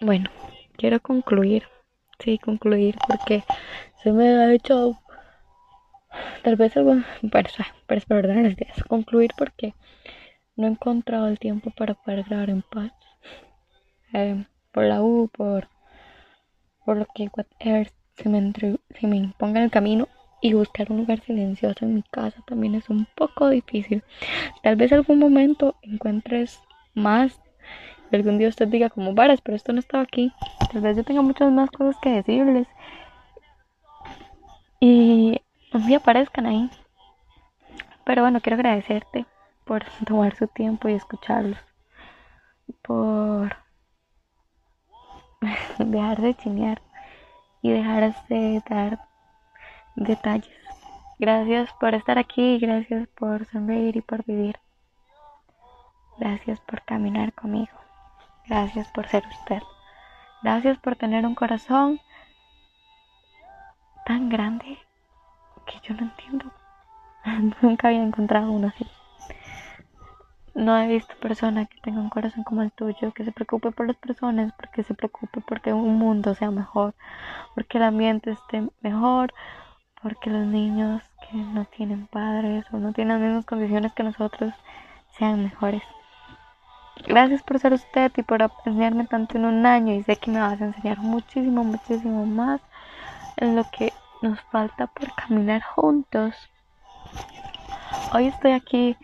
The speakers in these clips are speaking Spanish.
bueno, quiero concluir. Sí, concluir porque se me ha hecho tal vez algo, pero, pero es verdad, es concluir porque no he encontrado el tiempo para poder grabar en paz. Eh, por la U, por, por lo que se me, se me imponga en el camino y buscar un lugar silencioso en mi casa también es un poco difícil. Tal vez algún momento encuentres más. Algún día usted diga como varas, pero esto no estaba aquí. Tal vez yo tenga muchas más cosas que decirles. Y un día aparezcan ahí. Pero bueno, quiero agradecerte por tomar su tiempo y escucharlos. Por dejar de chinear y dejar de dar detalles. Gracias por estar aquí, gracias por sonreír y por vivir. Gracias por caminar conmigo. Gracias por ser usted. Gracias por tener un corazón tan grande que yo no entiendo. Nunca había encontrado uno así. No he visto persona que tenga un corazón como el tuyo, que se preocupe por las personas, porque se preocupe porque un mundo sea mejor, porque el ambiente esté mejor, porque los niños que no tienen padres o no tienen las mismas condiciones que nosotros sean mejores. Gracias por ser usted y por enseñarme tanto en un año y sé que me vas a enseñar muchísimo, muchísimo más en lo que nos falta por caminar juntos. Hoy estoy aquí,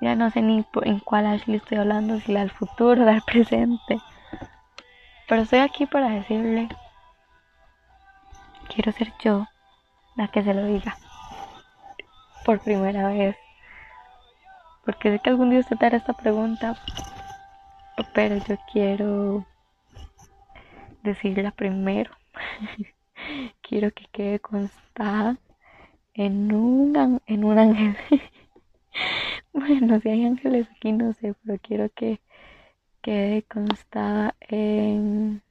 ya no sé ni en cuál Ashley estoy hablando, si la del futuro o del presente. Pero estoy aquí para decirle, quiero ser yo la que se lo diga por primera vez. Porque sé que algún día usted hará esta pregunta, pero yo quiero decirla primero. quiero que quede constada en un, en un ángel. bueno, si hay ángeles aquí no sé, pero quiero que quede constada en,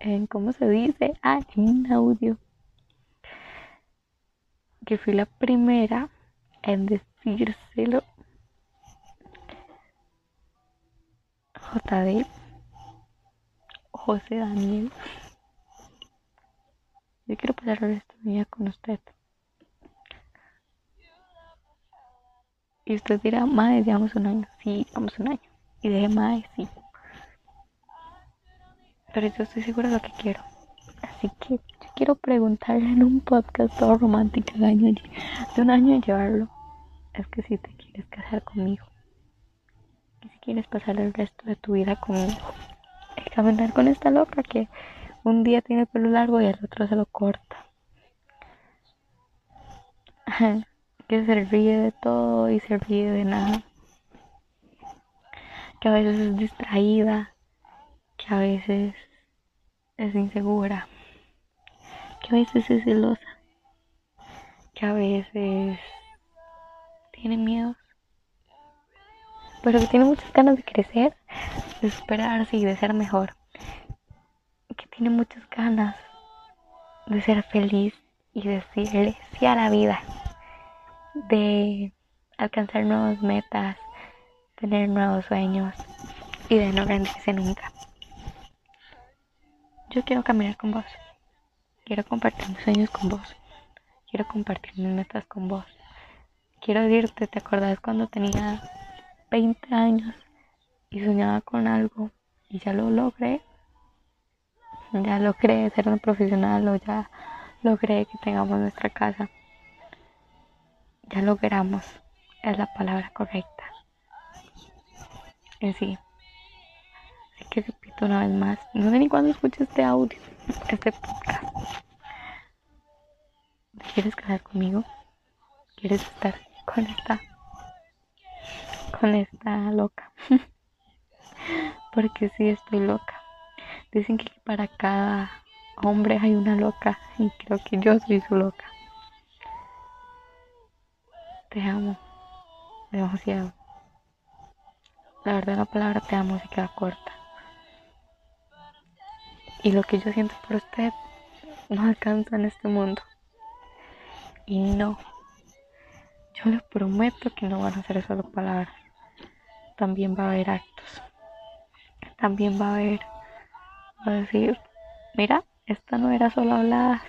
en ¿cómo se dice? Ah, en audio que fui la primera en decírselo JD José Daniel. Yo quiero pasar el resto de vida con usted. Y usted dirá madre llevamos un año sí vamos un año. Y dije madre sí pero yo estoy segura de lo que quiero. Así que quiero preguntarle en un podcast todo romántico de, de un año llevarlo. Es que si te quieres casar conmigo quieres pasar el resto de tu vida conmigo y caminar con esta loca que un día tiene el pelo largo y el otro se lo corta. Que se ríe de todo y se ríe de nada. Que a veces es distraída que a veces es insegura que a veces es celosa, que a veces tiene miedos, pero que tiene muchas ganas de crecer, de superarse y de ser mejor, que tiene muchas ganas de ser feliz y decirle sí a la vida, de alcanzar nuevas metas, tener nuevos sueños y de no rendirse nunca. Yo quiero caminar con vos. Quiero compartir mis sueños con vos. Quiero compartir mis metas con vos. Quiero decirte, ¿te acordás cuando tenía 20 años y soñaba con algo y ya lo logré? Ya logré ser un profesional o ya logré que tengamos nuestra casa. Ya logramos. Es la palabra correcta. En sí. Así que repito una vez más. No sé ni cuándo escuché este audio, este podcast. ¿Quieres casar conmigo? ¿Quieres estar con esta con esta loca? Porque sí estoy loca. Dicen que para cada hombre hay una loca y creo que yo soy su loca. Te amo demasiado. La verdad la palabra te amo se queda corta. Y lo que yo siento por usted no alcanza en este mundo. Y no, yo les prometo que no van a ser solo palabras. También va a haber actos. También va a haber a decir, mira, esta no era solo habladas,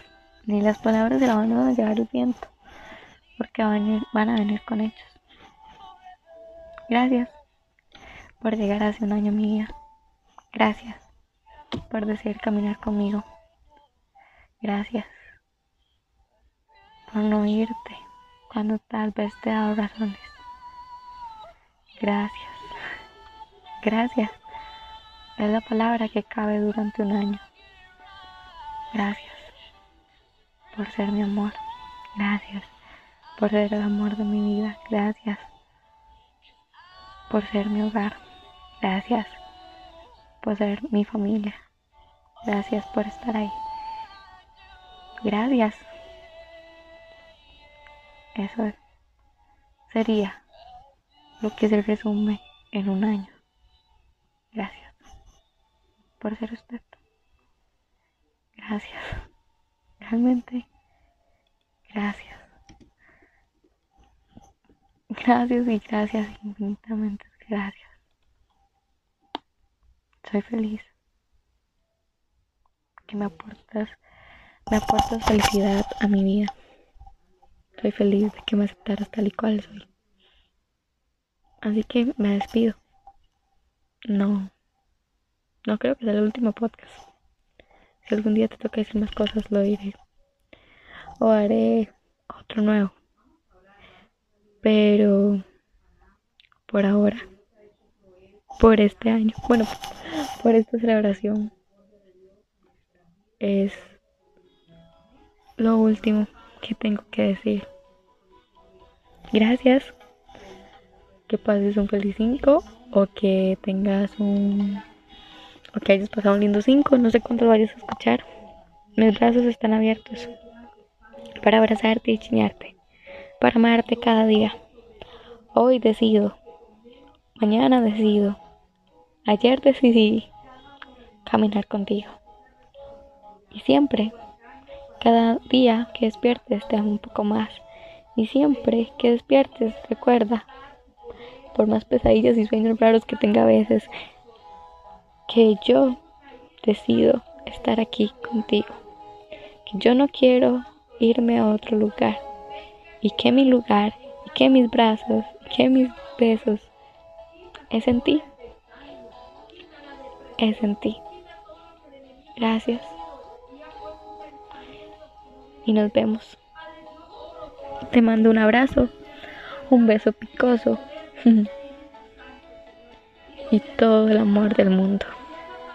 ni las palabras se la van a llevar el viento, porque van a venir, van a venir con hechos. Gracias por llegar hace un año mi. Gracias por decidir caminar conmigo. Gracias por no irte cuando tal vez te he dado razones. Gracias. Gracias. Es la palabra que cabe durante un año. Gracias por ser mi amor. Gracias por ser el amor de mi vida. Gracias por ser mi hogar. Gracias por ser mi familia. Gracias por estar ahí. Gracias. Eso sería lo que se resume en un año. Gracias por ser usted. Gracias. Realmente, gracias. Gracias y gracias infinitamente. Gracias. Soy feliz. Que me aportas, me aportas felicidad a mi vida. Soy feliz de que me aceptaras tal y cual soy. Así que me despido. No, no creo que sea el último podcast. Si algún día te toca decir más cosas, lo diré. O haré otro nuevo. Pero por ahora, por este año, bueno, por esta celebración, es lo último que tengo que decir. Gracias. Que pases un feliz 5 o que tengas un o que hayas pasado un lindo 5, no sé cuánto vayas a escuchar. Mis brazos están abiertos para abrazarte y chiñarte, para amarte cada día. Hoy decido, mañana decido, ayer decidí caminar contigo. Y siempre cada día que despiertes te amo un poco más. Y siempre que despiertes, recuerda, por más pesadillas y sueños raros que tenga a veces, que yo decido estar aquí contigo. Que yo no quiero irme a otro lugar. Y que mi lugar, y que mis brazos, y que mis besos es en ti. Es en ti. Gracias y nos vemos. Te mando un abrazo, un beso picoso y todo el amor del mundo.